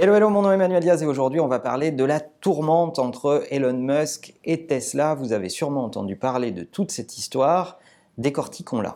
Hello, hello, mon nom est Emmanuel Diaz et aujourd'hui on va parler de la tourmente entre Elon Musk et Tesla. Vous avez sûrement entendu parler de toute cette histoire, décortiquons-la.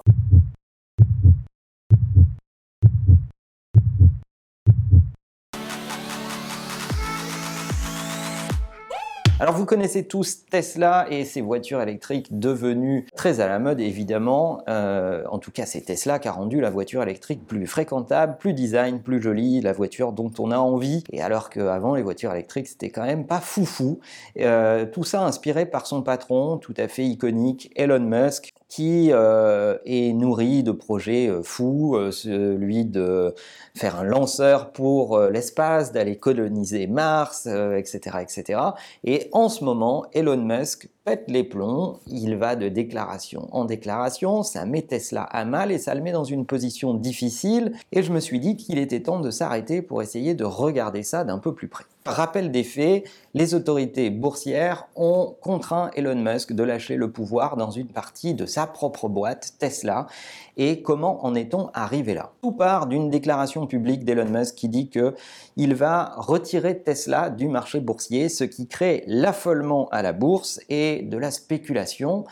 Alors vous connaissez tous Tesla et ses voitures électriques devenues très à la mode évidemment. Euh, en tout cas c'est Tesla qui a rendu la voiture électrique plus fréquentable, plus design, plus jolie, la voiture dont on a envie. Et alors qu'avant les voitures électriques c'était quand même pas foufou. Euh, tout ça inspiré par son patron tout à fait iconique Elon Musk qui euh, est nourri de projets euh, fous, euh, celui de faire un lanceur pour l'espace, d'aller coloniser Mars, etc., etc. Et en ce moment, Elon Musk pète les plombs, il va de déclaration en déclaration, ça met Tesla à mal et ça le met dans une position difficile, et je me suis dit qu'il était temps de s'arrêter pour essayer de regarder ça d'un peu plus près. Rappel des faits, les autorités boursières ont contraint Elon Musk de lâcher le pouvoir dans une partie de sa propre boîte, Tesla. Et comment en est-on arrivé là? Tout part d'une déclaration publique d'Elon Musk qui dit que il va retirer Tesla du marché boursier, ce qui crée l'affolement à la bourse et de la spéculation.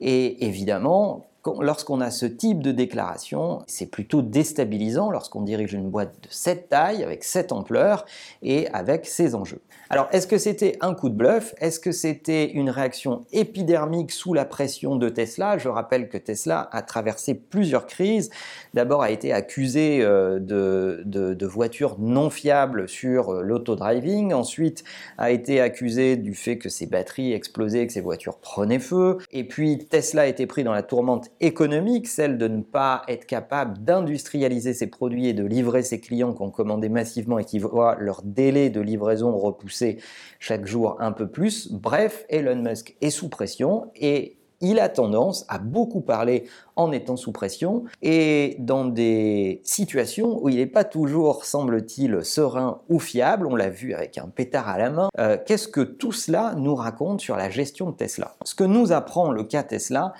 Et évidemment, lorsqu'on a ce type de déclaration, c'est plutôt déstabilisant lorsqu'on dirige une boîte de cette taille, avec cette ampleur et avec ces enjeux. Alors, est-ce que c'était un coup de bluff? Est-ce que c'était une réaction épidermique sous la pression de Tesla? Je rappelle que Tesla a traversé plusieurs crises. D'abord a été accusé euh, de, voitures non fiables sur euh, l'autodriving. Ensuite a été accusé du fait que ses batteries explosaient, que ses voitures prenaient feu. Et puis Tesla a été pris dans la tourmente économique, celle de ne pas être capable d'industrialiser ses produits et de livrer ses clients qui ont commandé massivement et qui voient leur délai de livraison repoussé chaque jour un peu plus. Bref, Elon Musk est sous pression et il a tendance à beaucoup parler en étant sous pression et dans des situations où il n'est pas toujours, semble-t-il, serein ou fiable, on l'a vu avec un pétard à la main. Euh, qu'est-ce que tout cela nous raconte sur la gestion de Tesla? Ce que nous apprend le cas Tesla,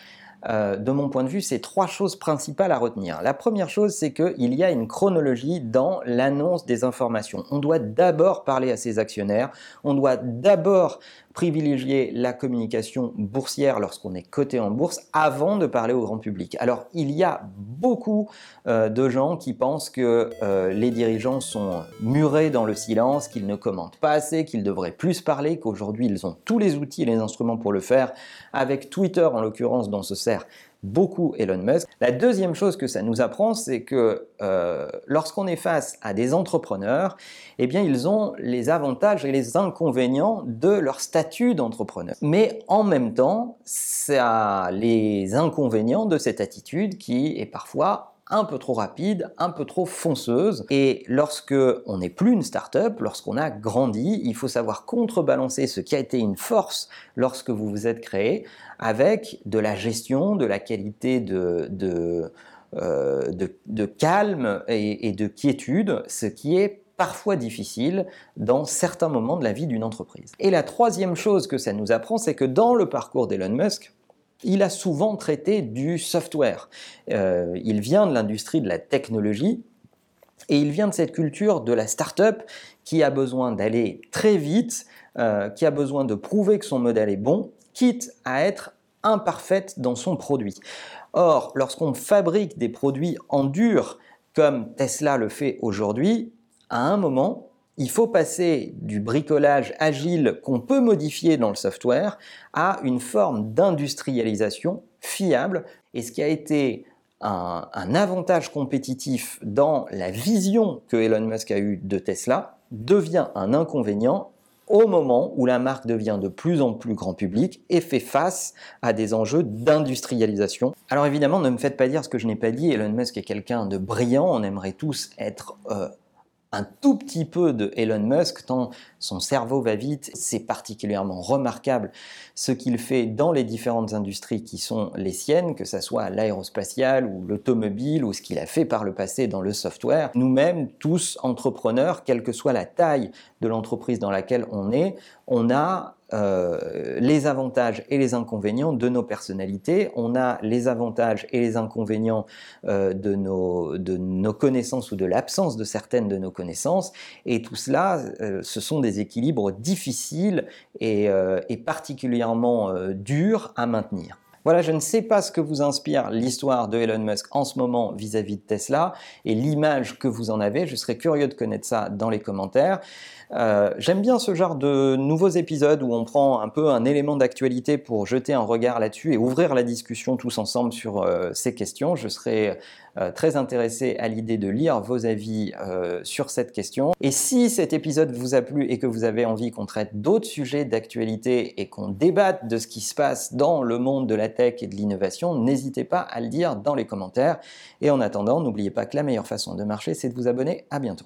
euh, de mon point de vue, c'est trois choses principales à retenir. La première chose, c'est qu'il y a une chronologie dans l'annonce des informations. On doit d'abord parler à ses actionnaires, on doit d'abord privilégier la communication boursière lorsqu'on est coté en bourse avant de parler au grand public. Alors il y a beaucoup euh, de gens qui pensent que euh, les dirigeants sont murés dans le silence, qu'ils ne commentent pas assez, qu'ils devraient plus parler, qu'aujourd'hui ils ont tous les outils et les instruments pour le faire, avec Twitter en l'occurrence dont se sert beaucoup Elon Musk. La deuxième chose que ça nous apprend, c'est que euh, lorsqu'on est face à des entrepreneurs, eh bien, ils ont les avantages et les inconvénients de leur statut d'entrepreneur. Mais en même temps, ça les inconvénients de cette attitude qui est parfois un peu trop rapide, un peu trop fonceuse. Et lorsque on n'est plus une start-up, lorsqu'on a grandi, il faut savoir contrebalancer ce qui a été une force lorsque vous vous êtes créé avec de la gestion, de la qualité de, euh, calme et de quiétude, ce qui est parfois difficile dans certains moments de la vie d'une entreprise. Et la troisième chose que ça nous apprend, c'est que dans le parcours d'Elon Musk, il a souvent traité du software. Euh, il vient de l'industrie de la technologie et il vient de cette culture de la start-up qui a besoin d'aller très vite, euh, qui a besoin de prouver que son modèle est bon, quitte à être imparfaite dans son produit. Or, lorsqu'on fabrique des produits en dur, comme Tesla le fait aujourd'hui, à un moment, il faut passer du bricolage agile qu'on peut modifier dans le software à une forme d'industrialisation fiable. Et ce qui a été un, avantage compétitif dans la vision que Elon Musk a eue de Tesla devient un inconvénient au moment où la marque devient de plus en plus grand public et fait face à des enjeux d'industrialisation. Alors évidemment, ne me faites pas dire ce que je n'ai pas dit, Elon Musk est quelqu'un de brillant, on aimerait tous être euh, un tout petit peu de Elon Musk, tant son cerveau va vite, c'est particulièrement remarquable ce qu'il fait dans les différentes industries qui sont les siennes, que ce soit l'aérospatiale ou l'automobile ou ce qu'il a fait par le passé dans le software. Nous-mêmes, tous entrepreneurs, quelle que soit la taille de l'entreprise dans laquelle on est, on a euh, les avantages et les inconvénients de nos personnalités, on a les avantages et les inconvénients euh, de, nos, connaissances ou de l'absence de certaines de nos connaissances, et tout cela, euh, ce sont des équilibres difficiles et particulièrement durs à maintenir. Voilà, je ne sais pas ce que vous inspire l'histoire de Elon Musk en ce moment vis-à-vis de Tesla et l'image que vous en avez. Je serais curieux de connaître ça dans les commentaires. Euh, j'aime bien ce genre de nouveaux épisodes où on prend un peu un élément d'actualité pour jeter un regard là-dessus et ouvrir la discussion tous ensemble sur euh, ces questions. Je serais très intéressé à l'idée de lire vos avis sur cette question. Et si cet épisode vous a plu et que vous avez envie qu'on traite d'autres sujets d'actualité et qu'on débatte de ce qui se passe dans le monde de la tech et de l'innovation, n'hésitez pas à le dire dans les commentaires. Et en attendant, n'oubliez pas que la meilleure façon de marcher, c'est de vous abonner. À bientôt.